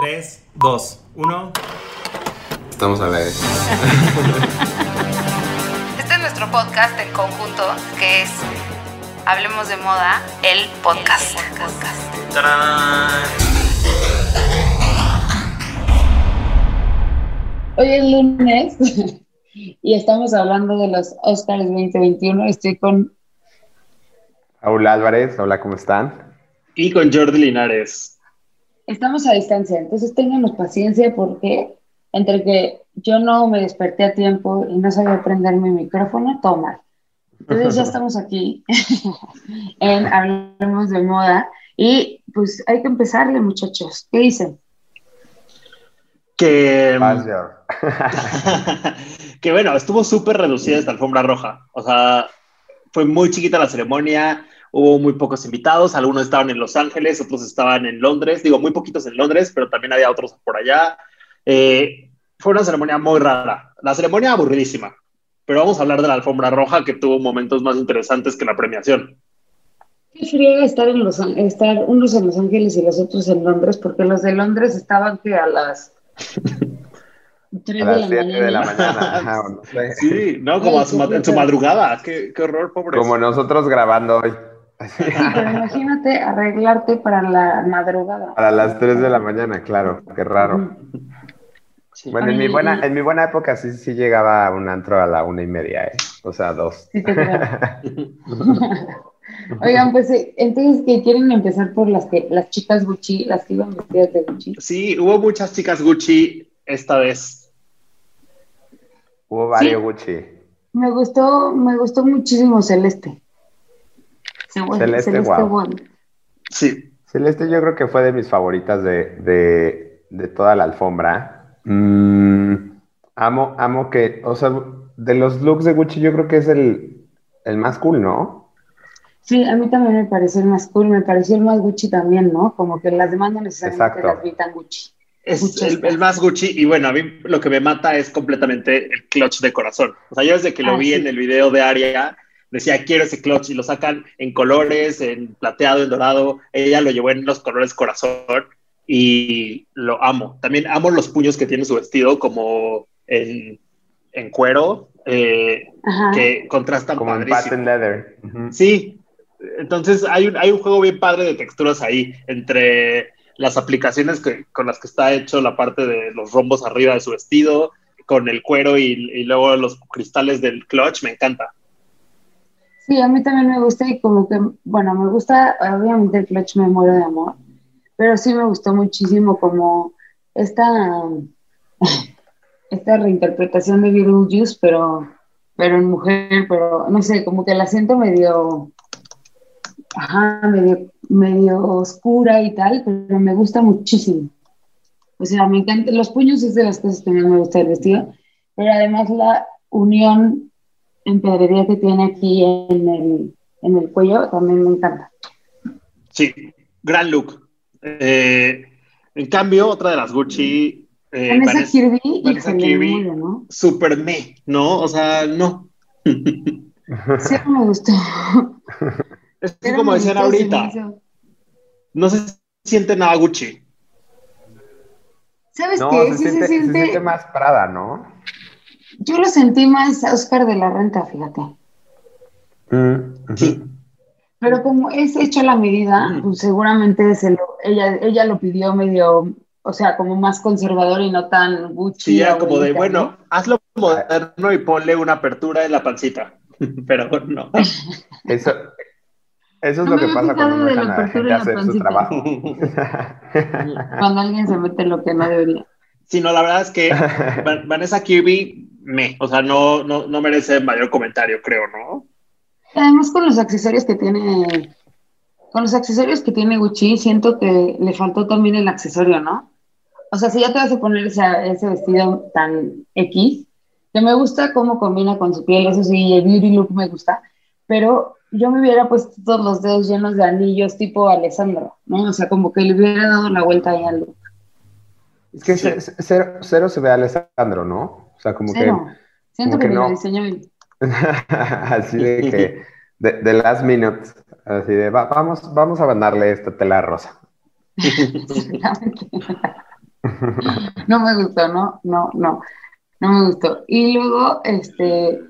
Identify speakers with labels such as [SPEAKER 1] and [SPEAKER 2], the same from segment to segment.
[SPEAKER 1] 3, 2, 1.
[SPEAKER 2] Estamos a la vez.
[SPEAKER 3] Este es nuestro podcast en conjunto, que es Hablemos de Moda, el podcast.
[SPEAKER 1] ¡Tarán!
[SPEAKER 4] Hoy es lunes y estamos hablando de los Oscars 2021. Estoy con
[SPEAKER 2] Raúl Álvarez, hola, ¿cómo están?
[SPEAKER 5] Y con Jordi Linares.
[SPEAKER 4] Estamos a distancia, entonces ténganos paciencia porque entre que yo no me desperté a tiempo y no sabía prender mi micrófono, todo mal. Entonces ya estamos aquí en Hablemos de Moda y pues hay que empezarle muchachos. ¿Qué dicen?
[SPEAKER 5] Que, que bueno, estuvo súper reducida esta alfombra roja. O sea, fue muy chiquita la ceremonia, hubo muy pocos invitados, algunos estaban en Los Ángeles, otros estaban en Londres, digo, muy poquitos en Londres, pero también había otros por allá. Eh, fue una ceremonia muy rara, la ceremonia aburridísima, pero vamos a hablar de la alfombra roja que tuvo momentos más interesantes que la premiación.
[SPEAKER 4] Qué friega estar, en los, estar unos en Los Ángeles y los otros en Londres, porque los de Londres estaban que a las 3
[SPEAKER 2] A
[SPEAKER 4] de
[SPEAKER 2] las
[SPEAKER 4] la
[SPEAKER 2] 7
[SPEAKER 4] mañana.
[SPEAKER 2] de la mañana. ajá, no sé.
[SPEAKER 5] Sí, ¿no? Como a su ma- en su madrugada, qué, qué horror, pobre.
[SPEAKER 2] Como nosotros grabando hoy.
[SPEAKER 4] Sí, pero imagínate arreglarte para la madrugada.
[SPEAKER 2] A las 3 de la mañana, claro, qué raro. Bueno, en mi buena, en mi buena época sí, sí llegaba a un antro a la una y media, ¿eh? O sea, dos.
[SPEAKER 4] Sí te creo. Oigan, pues eh, entonces que quieren empezar por las que las chicas Gucci, las que iban vestidas de Gucci.
[SPEAKER 5] Sí, hubo muchas chicas Gucci esta vez.
[SPEAKER 2] Hubo varios
[SPEAKER 4] Sí.
[SPEAKER 2] Gucci.
[SPEAKER 4] Me gustó, me gustó muchísimo Celeste.
[SPEAKER 2] Celeste.
[SPEAKER 4] One.
[SPEAKER 5] Sí,
[SPEAKER 2] Celeste yo creo que fue de mis favoritas de, de, de toda la alfombra. Mm, amo, amo que, o sea, de los looks de Gucci yo creo que es el, el más cool, ¿no?
[SPEAKER 4] Sí, a mí también me pareció el más cool, me pareció el más Gucci también, ¿no? Como que las demás no necesariamente
[SPEAKER 2] Exacto.
[SPEAKER 4] las vi tan Gucci.
[SPEAKER 5] es el, más Gucci. Y bueno, a mí lo que me mata es completamente el clutch de corazón. O sea, yo desde que lo
[SPEAKER 4] Ah,
[SPEAKER 5] vi
[SPEAKER 4] sí.
[SPEAKER 5] en el video de Aria, decía, quiero ese clutch. Y lo sacan en colores, en plateado, en dorado. Ella lo llevó en los colores corazón y lo amo. También amo los puños que tiene su vestido, como en, en cuero, eh, que contrastan
[SPEAKER 2] Como en patent leather.
[SPEAKER 5] Sí, entonces hay un, hay un juego bien padre de texturas ahí, entre las aplicaciones que, con las que está hecho la parte de los rombos arriba de su vestido, con el cuero y, y luego los cristales del clutch, me encanta.
[SPEAKER 4] Sí, a mí también me gusta y como que, bueno, me gusta, obviamente el clutch me muero de amor, pero sí me gustó muchísimo como esta, esta reinterpretación de Beetlejuice, pero, pero en mujer, pero no sé, como que la siento medio, ajá, medio, medio oscura y tal, pero me gusta muchísimo. O sea, me encanta, los puños es de las cosas que más me gusta del vestido, pero además la unión en pedrería que tiene aquí en el, en el cuello también me encanta.
[SPEAKER 5] Sí, gran look. Eh, en cambio, otra de las Gucci, eh,
[SPEAKER 4] Vanessa
[SPEAKER 5] Vanessa-
[SPEAKER 4] Kirby,
[SPEAKER 5] Vanessa Kirby.
[SPEAKER 4] ¿no?
[SPEAKER 5] super me, ¿no? O sea, no.
[SPEAKER 4] Sí, me gustó.
[SPEAKER 5] Es que como decían
[SPEAKER 4] se
[SPEAKER 5] ahorita, no se siente nada Gucci.
[SPEAKER 4] ¿Sabes
[SPEAKER 2] No,
[SPEAKER 4] qué?
[SPEAKER 2] se
[SPEAKER 4] Sí
[SPEAKER 2] siente,
[SPEAKER 4] se
[SPEAKER 2] se
[SPEAKER 4] siente,
[SPEAKER 2] siente más Prada, ¿no?
[SPEAKER 4] Yo lo sentí más Oscar de la Renta, fíjate.
[SPEAKER 2] Mm, ujú.
[SPEAKER 5] Sí.
[SPEAKER 4] Pero como es hecho a la medida, pues seguramente se lo, ella, ella lo pidió medio, o sea, como más conservador y no tan Gucci.
[SPEAKER 5] Sí, era como de, bueno,
[SPEAKER 4] ¿no?
[SPEAKER 5] hazlo moderno y ponle una apertura en la pancita. Pero no.
[SPEAKER 2] Eso, eso es
[SPEAKER 4] No
[SPEAKER 2] lo que pasa cuando
[SPEAKER 4] de la apertura la
[SPEAKER 2] hacer su trabajo.
[SPEAKER 4] Cuando alguien se mete lo que no debería.
[SPEAKER 5] Sí, no, la verdad es que Van- Vanessa Kirby, me, o sea, no, no, no merece mayor comentario, creo, ¿no?
[SPEAKER 4] Además, con los accesorios que tiene, con los accesorios que tiene Gucci, siento que le faltó también el accesorio, ¿no? O sea, si ya te vas a poner ese vestido tan X, que me gusta cómo combina con su piel, eso sí, el beauty look me gusta, pero yo me hubiera puesto todos los dedos llenos de anillos tipo Alessandro, ¿no? O sea, como que le hubiera dado la vuelta ahí al look.
[SPEAKER 2] Es que
[SPEAKER 5] Sí.
[SPEAKER 2] cero, cero se ve a Alessandro, ¿no? O sea, como
[SPEAKER 4] Cero. Siento
[SPEAKER 2] como
[SPEAKER 4] que,
[SPEAKER 2] que no. que así de que de, de last minute, así de "Va- vamos, vamos a mandarle esta tela rosa.
[SPEAKER 4] No me gustó, no, no, no, no me gustó. Y luego, este,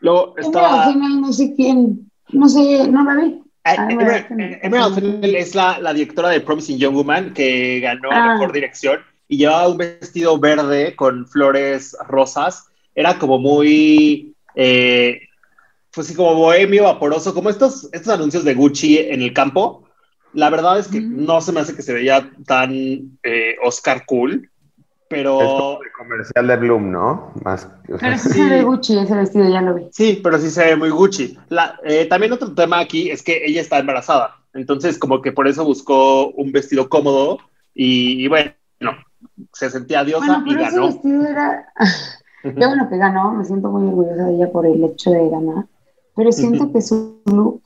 [SPEAKER 5] Luego estaba...
[SPEAKER 4] No sé quién, no sé, no la vi.
[SPEAKER 5] Ah,
[SPEAKER 4] Ah,
[SPEAKER 5] Emerald
[SPEAKER 4] Fennell.
[SPEAKER 5] Emerald Fennell es la, la directora de Promising Young Woman que ganó
[SPEAKER 4] Ah.
[SPEAKER 5] Mejor Dirección y llevaba un vestido verde con flores rosas. Era como muy, eh, pues sí, como bohemio, vaporoso, como estos, estos anuncios de Gucci en el campo. La verdad es que
[SPEAKER 4] Mm.
[SPEAKER 5] no se me hace que se veía tan eh, Oscar cool,
[SPEAKER 2] Es
[SPEAKER 5] pero
[SPEAKER 2] como el comercial de Bloom, ¿no? Más, o sea,
[SPEAKER 4] Pero sí,
[SPEAKER 5] Sí.
[SPEAKER 4] se ve Gucci ese vestido, ya lo vi.
[SPEAKER 5] sí, pero sí se ve muy Gucci. La- eh, también otro tema aquí es que ella está embarazada, entonces como que por eso buscó un vestido cómodo y, y bueno, se sentía diosa
[SPEAKER 4] Bueno,
[SPEAKER 5] y
[SPEAKER 4] pero ese
[SPEAKER 5] ganó.
[SPEAKER 4] vestido era. Qué bueno que ganó, me siento muy orgullosa de ella por el hecho de ganar. Pero siento que su look.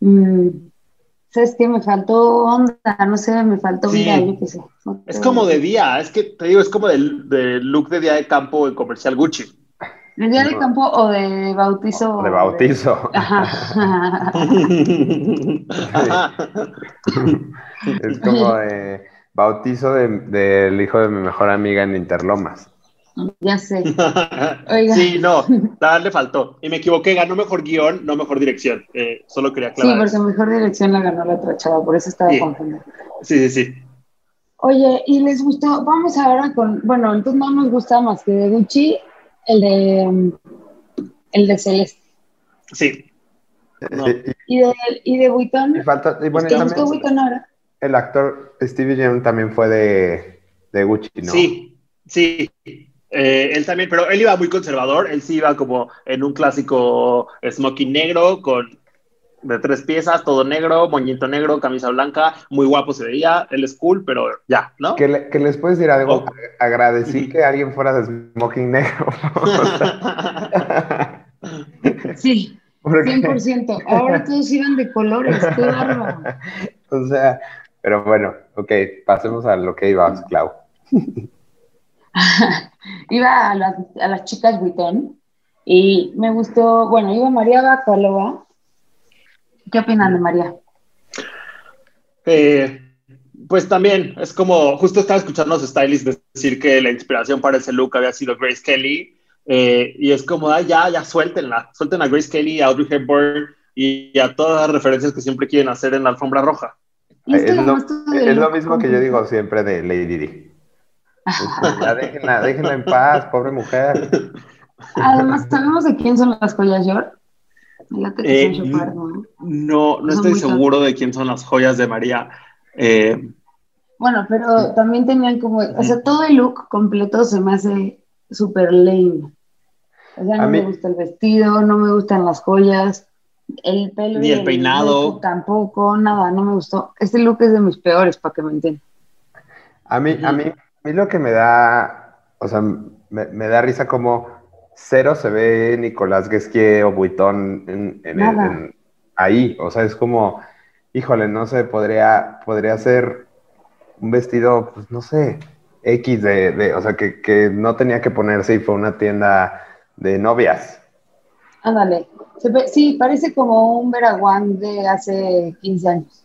[SPEAKER 4] mm, ¿Sabes qué? Me faltó onda, no sé, me faltó
[SPEAKER 5] Sí.
[SPEAKER 4] vida, yo qué sé. No
[SPEAKER 5] Es como de día, es que te digo, es como del, del look de día de campo en comercial Gucci.
[SPEAKER 4] ¿De día de campo o de bautizo?
[SPEAKER 2] de bautizo.
[SPEAKER 4] Ajá.
[SPEAKER 5] Ajá.
[SPEAKER 2] Es como de bautizo de- del hijo de mi mejor amiga en Interlomas.
[SPEAKER 4] ya sé. Oiga.
[SPEAKER 5] Sí, no, le faltó. Y me equivoqué, ganó mejor guion, no mejor dirección. Eh, solo quería
[SPEAKER 4] Sí,
[SPEAKER 5] aclarar.
[SPEAKER 4] porque
[SPEAKER 5] eso.
[SPEAKER 4] mejor dirección la ganó la otra chava, por eso estaba
[SPEAKER 5] Sí.
[SPEAKER 4] confundida.
[SPEAKER 5] Sí, sí, sí.
[SPEAKER 4] Oye, ¿y les gustó? Vamos ahora con, bueno, entonces no nos gusta más que de Gucci, el de, mm, el de Celeste.
[SPEAKER 5] Sí. No.
[SPEAKER 2] Y,
[SPEAKER 4] de, y de Vuitton,
[SPEAKER 2] y falta, y bueno, y
[SPEAKER 4] ¿te
[SPEAKER 5] Estamos-
[SPEAKER 4] gustó Vuitton ahora?
[SPEAKER 2] El actor Stevie Young también fue de, de Gucci, ¿no?
[SPEAKER 5] Sí, sí. Eh, él también, pero él iba muy conservador. Él sí iba como en un clásico smoking negro con de tres piezas, todo negro, moñito negro, camisa blanca, muy guapo se veía. Él es cool, pero ya, ¿no?
[SPEAKER 2] Que, le- que les puedes decir algo,
[SPEAKER 5] Oh.
[SPEAKER 2] agradecí que alguien fuera de smoking negro.
[SPEAKER 4] Sí,
[SPEAKER 2] Porque,
[SPEAKER 4] 100%. Ahora todos iban de colores, qué bárbaro.
[SPEAKER 2] o sea, pero bueno, ok, pasemos a lo que ibas, Clau.
[SPEAKER 4] Iba a las, a las chicas Vuitton y me gustó, bueno, iba María Bacalova. ¿Qué opinan de María?
[SPEAKER 5] Eh, pues también es como, justo estaba escuchando a los stylists decir que la inspiración para ese look había sido Grace Kelly, eh, y es como, "Ay, ya, ya suéltenla, suelten a Grace Kelly, a Audrey Hepburn y a todas las referencias que siempre quieren hacer en la alfombra roja.
[SPEAKER 4] Es
[SPEAKER 2] lo, es mismo que yo digo siempre de Lady Di. Es como, Ya déjenla, déjenla en paz, pobre mujer.
[SPEAKER 4] Además, ¿sabemos de quién son las joyas York?
[SPEAKER 5] Eh,
[SPEAKER 4] Chopard, ¿no?
[SPEAKER 5] No, estoy seguro de quién son las joyas de María. Eh,
[SPEAKER 4] Bueno, pero también tenían como, o sea, todo el look completo se me hace súper lame. O sea, no
[SPEAKER 2] mí-
[SPEAKER 4] me gusta el vestido, no me gustan las joyas, el pelo
[SPEAKER 5] Ni el peinado.
[SPEAKER 4] tampoco, nada, no me gustó. Este look es de mis peores, para que me entiendan.
[SPEAKER 2] A mí, a mí, a mí lo que me da, o sea, me, me da risa como cero se ve Nicolás Guesquier o en, en- en- ahí. O sea, es como, híjole, no sé, podría, podría ser un vestido, pues no sé, X de, de- o sea, que, que no tenía que ponerse y fue una tienda de novias.
[SPEAKER 4] Ándale. Sí, parece como un Veraguán de hace 15 años.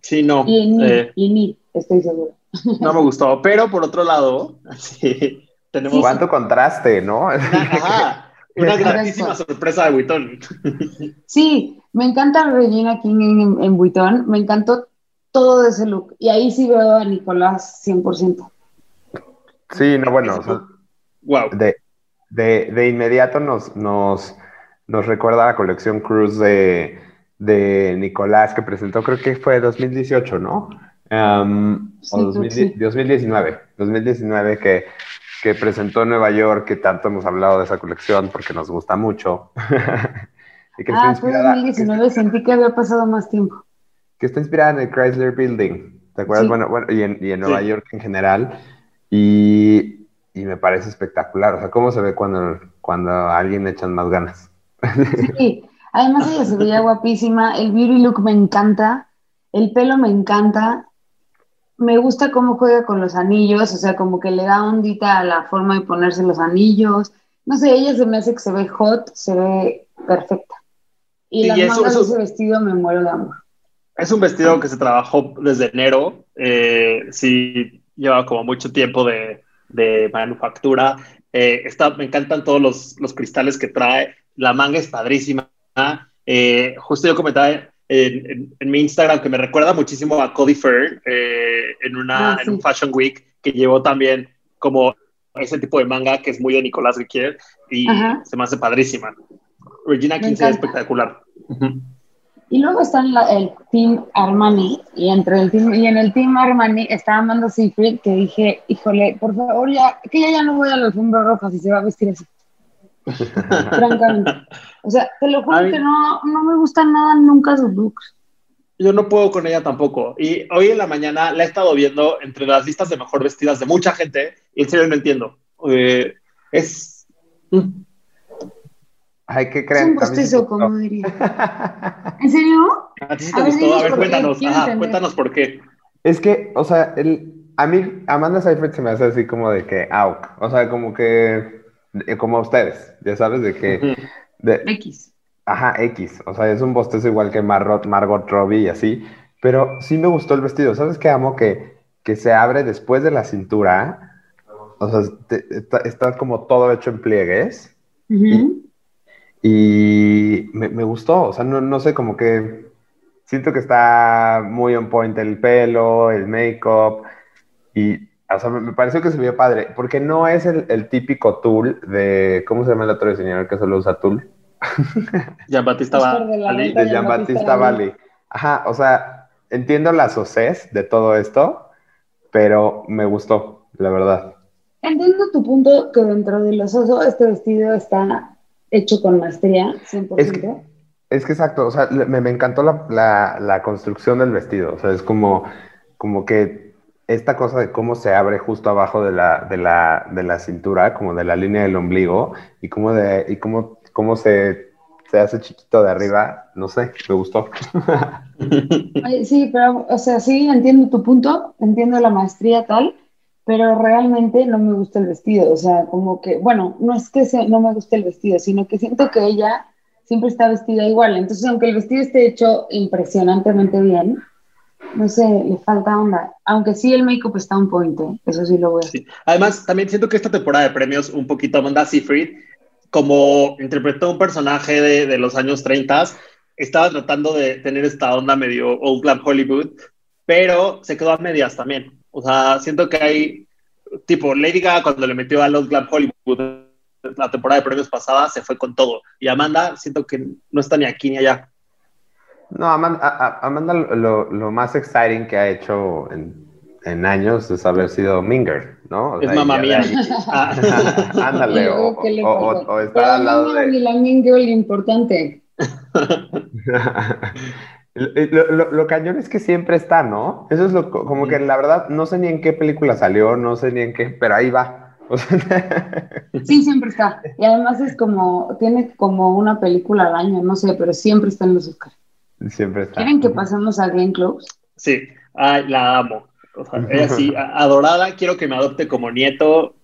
[SPEAKER 5] Sí, no.
[SPEAKER 4] Y ni,
[SPEAKER 5] eh,
[SPEAKER 4] y ni, estoy segura.
[SPEAKER 5] no me gustó. Pero por otro lado, sí, tenemos
[SPEAKER 2] ¿Cuánto contraste, no?
[SPEAKER 5] una, ajá, una
[SPEAKER 4] Exacto.
[SPEAKER 5] grandísima sorpresa de Vuitton.
[SPEAKER 4] Sí, me encanta Regina King en, en Vuitton, me encantó todo ese look. Y ahí sí veo a Nicolás 100%.
[SPEAKER 2] Sí, no, bueno, o sea,
[SPEAKER 5] Wow.
[SPEAKER 2] de, de, de inmediato nos, nos, nos recuerda la colección Cruz de, de Nicolás que presentó, creo que fue 2018, ¿no? Um,
[SPEAKER 4] Sí,
[SPEAKER 2] o
[SPEAKER 4] creo que
[SPEAKER 2] 2000
[SPEAKER 4] sí.
[SPEAKER 2] 2019, 2019 que, que presentó en Nueva York, que tanto hemos hablado de esa colección porque nos gusta mucho. y que está,
[SPEAKER 4] Ah, fue
[SPEAKER 2] inspirada,
[SPEAKER 4] 2019, sentí que había pasado más tiempo.
[SPEAKER 2] que está inspirada en el Chrysler Building, ¿te acuerdas?
[SPEAKER 4] Sí.
[SPEAKER 2] Bueno, bueno, y en, y en Nueva. York en general. Y, y me parece espectacular. O sea, cómo se ve cuando, cuando a alguien le echan más ganas.
[SPEAKER 4] Sí, además ella se veía guapísima, el beauty look me encanta, el pelo me encanta, me gusta cómo juega con los anillos, o sea, como que le da ondita a la forma de ponerse los anillos. No sé, ella se me hace que se ve hot, se ve perfecta. Y
[SPEAKER 5] Sí,
[SPEAKER 4] las
[SPEAKER 5] y eso-
[SPEAKER 4] mangas
[SPEAKER 5] eso-
[SPEAKER 4] de ese vestido me muero de amor.
[SPEAKER 5] Es un vestido que se trabajó desde enero. Eh, sí, lleva como mucho tiempo de, de manufactura. Eh, está, me encantan todos los, los, cristales que trae. La manga es padrísima. Eh, justo yo comentaba en, en, en, mi Instagram que me recuerda muchísimo a Cody Fern eh, en, una, ah, sí. en un Fashion Week que llevó también como ese tipo de manga que es muy de Nicolás Riquier y Ajá. se me hace padrísima. Regina King es espectacular. Uh -huh.
[SPEAKER 4] Y luego está la, el Team Armani, y entre el team, y en el Team Armani está Amanda Seyfried, que dije, híjole, por favor, ya, que ya, ya no voy a la alfombra roja si se va a vestir así. Francamente. O sea, te lo juro que no, no me gustan nada nunca sus looks.
[SPEAKER 5] Yo no puedo con ella tampoco. Y hoy en la mañana la he estado viendo entre las listas de mejor vestidas de mucha gente, y en serio no entiendo. Eh, es... Mm.
[SPEAKER 2] Ay, ¿qué creen?
[SPEAKER 4] Es un bostezo, como diría. ¿En serio?
[SPEAKER 5] ¿A ti sí te a gustó? Ver, a ver, cuéntanos. Ajá, cuéntanos por qué.
[SPEAKER 2] Es que, o sea, el, a mí, Amanda Seyfried se me hace así como de que, au, o sea, como que, como a ustedes, ya sabes, de que... De,
[SPEAKER 4] X.
[SPEAKER 2] Ajá, X, o sea, es un bostezo igual que Margot, Margot Robbie y así, pero sí me gustó el vestido. ¿Sabes qué amo? Que, que se abre después de la cintura, o sea, te, está, está, como todo hecho en pliegues. Uh -huh. y, y me, me, gustó, o sea, no, no, sé, como que siento que está muy on point el pelo, el make-up, y, o sea, me, me, pareció que se vio padre, porque no es el, el, típico tool de, ¿cómo se llama el otro diseñador que solo usa tool?
[SPEAKER 5] Jean Batista
[SPEAKER 2] Valley. De Jean Batista Valley. Ajá, o sea, entiendo las OCs de todo esto, pero me gustó, la verdad.
[SPEAKER 4] Entiendo tu punto que dentro de los osos este vestido está hecho con maestría, 100%.
[SPEAKER 2] Es que, es que exacto, o sea, me, me encantó la, la, la, construcción del vestido, o sea, es como, como que esta cosa de cómo se abre justo abajo de la, de la, de la cintura, como de la línea del ombligo, y cómo, de, y cómo, cómo se, se hace chiquito de arriba, no sé, me gustó.
[SPEAKER 4] sí, pero, o sea, sí, entiendo tu punto, entiendo la maestría tal, pero realmente no me gusta el vestido, o sea, como que, bueno, no es que se, no me guste el vestido, sino que siento que ella siempre está vestida igual, entonces aunque el vestido esté hecho impresionantemente bien, no sé, le falta onda, aunque sí el make-up está un point, ¿eh? eso sí lo voy a decir.
[SPEAKER 5] Sí. Además, también siento que esta temporada de premios, un poquito Amanda Seyfried, como interpretó un personaje de, de los años 30, estaba tratando de tener esta onda medio old glam Hollywood, pero se quedó a medias también. O sea, siento que hay, tipo, Lady Gaga cuando le metió a Los Glam Hollywood la temporada de premios pasada, se fue con todo. Y Amanda, siento que no está ni aquí ni allá.
[SPEAKER 2] No, Amanda, a, Amanda lo, lo, más exciting que ha hecho en, en, años es haber sido Minger, ¿no?
[SPEAKER 5] O es sea, mamá mía.
[SPEAKER 2] Ándale, o, o, o, o, está al lado de...
[SPEAKER 4] la Minger importante.
[SPEAKER 2] Lo, lo, lo, cañón es que siempre está, ¿no? Eso es lo, como que la verdad, no sé ni en qué película salió, no sé ni en qué, pero ahí va. O sea,
[SPEAKER 4] sí, siempre está. Y además es como, tiene como una película al año, no sé, pero siempre está en los Oscars.
[SPEAKER 2] Siempre está.
[SPEAKER 4] ¿Quieren que pasemos a Glenn Close?
[SPEAKER 5] Sí, Ay, la amo. O sea, ella sí, adorada, quiero que me adopte como nieto.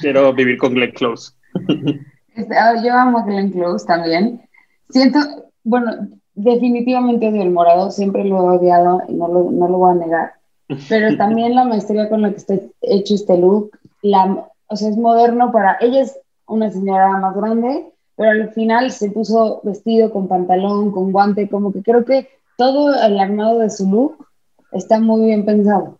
[SPEAKER 5] Quiero vivir con Glenn Close.
[SPEAKER 4] Este, ah, yo amo a Glenn Close también. Siento, bueno, definitivamente odio el morado, siempre lo he odiado y no lo, no lo voy a negar. Pero también la maestría con la que está hecho este look, la, o sea, es moderno para. Ella es una señora más grande, pero al final se puso vestido con pantalón, con guante, como que creo que todo el armado de su look está muy bien pensado.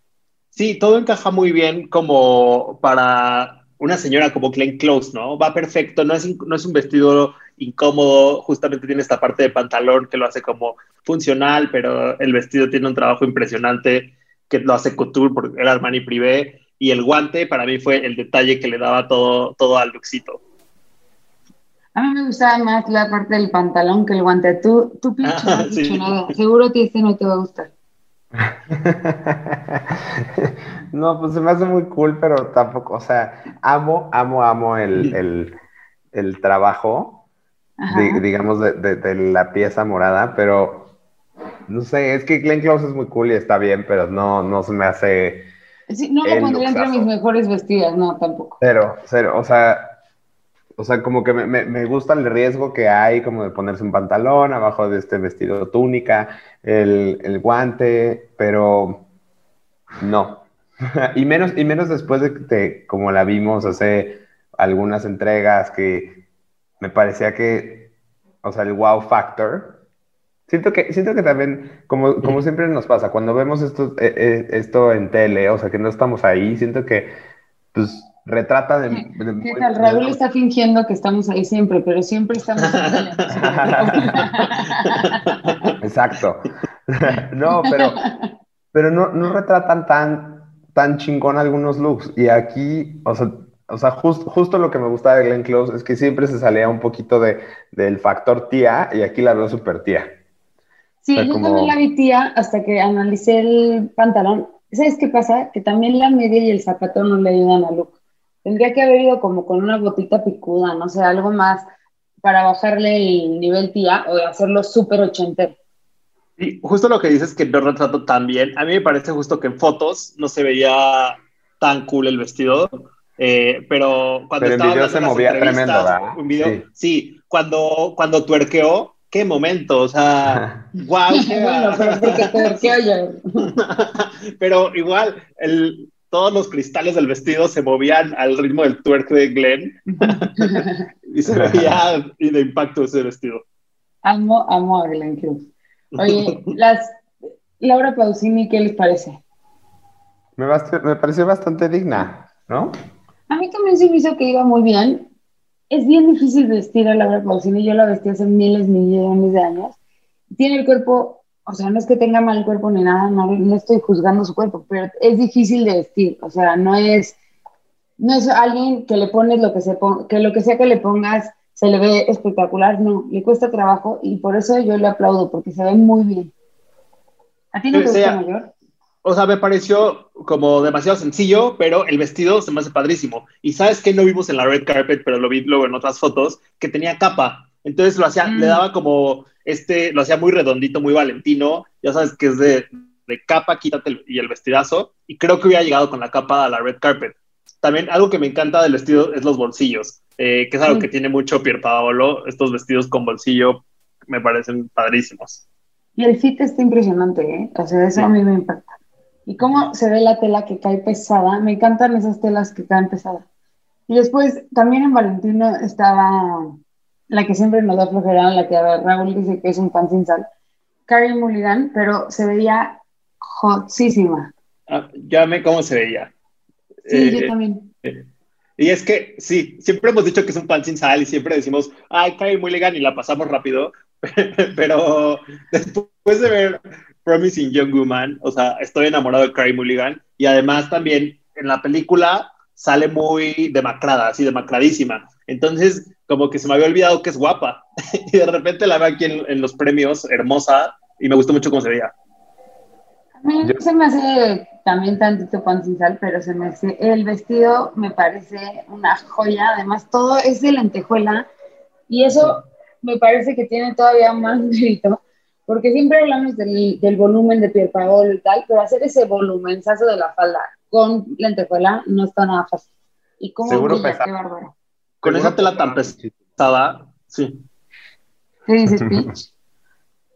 [SPEAKER 5] Sí, todo encaja muy bien como para una señora como Glenn Close, ¿no? Va perfecto, no es, no es un vestido incómodo, justamente tiene esta parte de pantalón que lo hace como funcional, pero el vestido tiene un trabajo impresionante que lo hace couture por el Armani Privé y el guante para mí fue el detalle que le daba todo, todo al luxito.
[SPEAKER 4] A mí me gustaba más la parte del pantalón que el guante. Tú, tú pinche, no has dicho nada. Seguro que este no te va a gustar.
[SPEAKER 2] no, pues se me hace muy cool, pero tampoco, o sea, amo, amo, amo el, el, el trabajo, digamos, de, de, de, la pieza morada, pero no sé, es que Glenn Close es muy cool y está bien, pero no, no se me hace.
[SPEAKER 4] Sí, no lo pondría entre mis mejores vestidas, no, tampoco.
[SPEAKER 2] Cero, cero, o sea, o sea, como que me, me, me, gusta el riesgo que hay como de ponerse un pantalón abajo de este vestido túnica, el, el guante, pero no. y, menos, y menos después de, de como la vimos hace algunas entregas que me parecía que, o sea, el wow factor Siento que, siento que también, como, como siempre nos pasa, cuando vemos esto, eh, eh, esto en tele, o sea, que no estamos ahí, siento que, pues, retrata de... de
[SPEAKER 4] ¿Qué tal? Raúl está fingiendo que estamos ahí siempre, pero siempre estamos en
[SPEAKER 2] Exacto. no, pero, pero no, no retratan tan, tan chingón algunos looks. Y aquí, o sea, o sea, justo lo que me gusta de Glenn Close es que siempre se salía un poquito de, del factor tía y aquí la veo súper tía.
[SPEAKER 4] Sí, yo también la vi tía hasta que analicé el pantalón. ¿Sabes qué pasa? Que también la media y el zapato no le ayudan a look. Tendría que haber ido como con una botita picuda, no sé, algo más para bajarle el nivel tía o hacerlo súper ochentero.
[SPEAKER 5] Y justo lo que dices que no retrato tan bien. A mí me parece justo que en fotos no se veía tan cool el vestido, eh, pero cuando
[SPEAKER 2] pero en video se movía tremendo, ¿verdad?
[SPEAKER 5] Video, sí. sí. cuando, cuando tuerqueó, qué momento, o sea, wow. pero igual, el, todos los cristales del vestido se movían al ritmo del twerk de Glenn y se veía y de impacto ese vestido.
[SPEAKER 4] Amo, amo a Glenn Cruz. Oye, las, Laura Pausini, ¿qué les parece?
[SPEAKER 2] Me, me pareció bastante digna, ¿no?
[SPEAKER 4] A mí también se me hizo que iba muy bien es bien difícil vestir a Laura Pausini. Yo la vestí hace miles, millones de años. Tiene el cuerpo, o sea, no es que tenga mal cuerpo ni nada, no, estoy juzgando su cuerpo, pero es difícil de vestir. O sea, no es, no es alguien que le pones lo que se que lo que sea que le pongas se le ve espectacular. No, le cuesta trabajo y por eso yo le aplaudo, porque se ve muy bien. ¿A ti no te gusta mayor?
[SPEAKER 5] O sea, me pareció como demasiado sencillo, pero el vestido se me hace padrísimo. Y sabes que no vimos en la red carpet, pero lo vi luego en otras fotos, que tenía capa. Entonces lo hacía, le mm. daba como este, lo hacía muy redondito, muy valentino. Ya sabes que es de, de capa, quítate y el vestidazo. Y creo que hubiera llegado con la capa a la red carpet. También algo que me encanta del vestido es los bolsillos, eh, que es algo que tiene mucho Pier Paolo. Estos vestidos con bolsillo me parecen padrísimos.
[SPEAKER 4] Y el fit está impresionante, ¿eh? O sea, eso a mí me impacta. Y cómo se ve la tela que cae pesada. Me encantan esas telas que caen pesadas. Y después, también en Valentino estaba la que siempre nos da flojera, la que Raúl dice que es un pan sin sal, Carrie Mulligan, pero se veía hotísima.
[SPEAKER 5] Ah, ya me cómo se veía.
[SPEAKER 4] Sí, yo eh, también.
[SPEAKER 5] Eh, y es que, sí, siempre hemos dicho que es un pan sin sal y siempre decimos, ay, Carrie Mulligan y la pasamos rápido, pero después de ver Promising Young Woman, o sea, estoy enamorado de Carrie Mulligan y además también en la película sale muy demacrada, así demacradísima. Entonces, como que se me había olvidado que es guapa y de repente la veo aquí en, los premios, hermosa, y me gustó mucho cómo se veía.
[SPEAKER 4] A mí se me hace también tantito pan sin sal, pero se me hace, el vestido me parece una joya, además todo es de lentejuela y eso me parece que tiene todavía más mérito porque siempre hablamos del, del volumen de Pier Paolo y tal, pero hacer ese volumenzazo de la falda con lentejuela no está nada fácil. Y cómo
[SPEAKER 2] Seguro brilla, qué bárbaro.
[SPEAKER 5] Con esa tela tan pesada, sí.
[SPEAKER 4] ¿Qué dices, Pitch?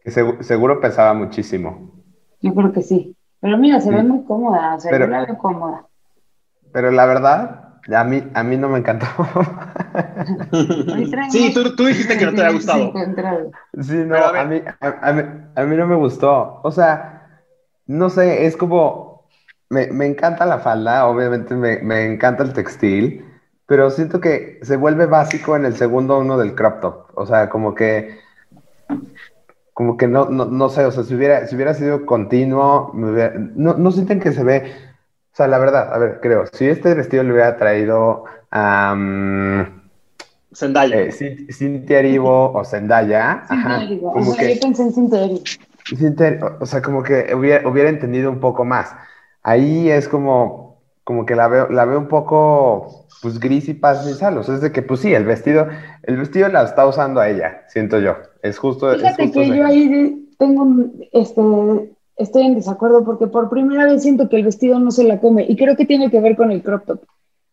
[SPEAKER 2] Que seguro, pesaba muchísimo.
[SPEAKER 4] Yo creo que sí. Pero mira, se ve muy cómoda, o sea, pero, yo la veo cómoda.
[SPEAKER 2] Pero la verdad, a mí, a mí no me encantó.
[SPEAKER 5] sí, tú, tú, dijiste que no te había gustado.
[SPEAKER 2] Sí, no, a, mí, a, mí, a, mí, no me gustó. O sea, no sé, es como, me, me encanta la falda, obviamente me, me, encanta el textil, pero siento que se vuelve básico en el segundo uno del crop top. O sea, como que, como que no, no, no sé, o sea, si hubiera, si hubiera sido continuo, no, no sienten que se ve sea, la verdad, a ver, creo, si este vestido le hubiera traído a...
[SPEAKER 5] Zendaya.
[SPEAKER 2] Eh, Cintia Erivo o Zendaya.
[SPEAKER 4] Ajá, como que, yo pensé en Cintia
[SPEAKER 2] o sea, como que hubiera, hubiera, entendido un poco más. Ahí es como, como que la veo, la veo un poco, pues, gris y paz y sal. O sea, es de que, pues sí, el vestido, el vestido la está usando a ella, siento yo. Es justo.
[SPEAKER 4] Fíjate
[SPEAKER 2] es justo
[SPEAKER 4] que yo ahí tengo, este, estoy en desacuerdo porque por primera vez siento que el vestido no se la come y creo que tiene que ver con el crop top.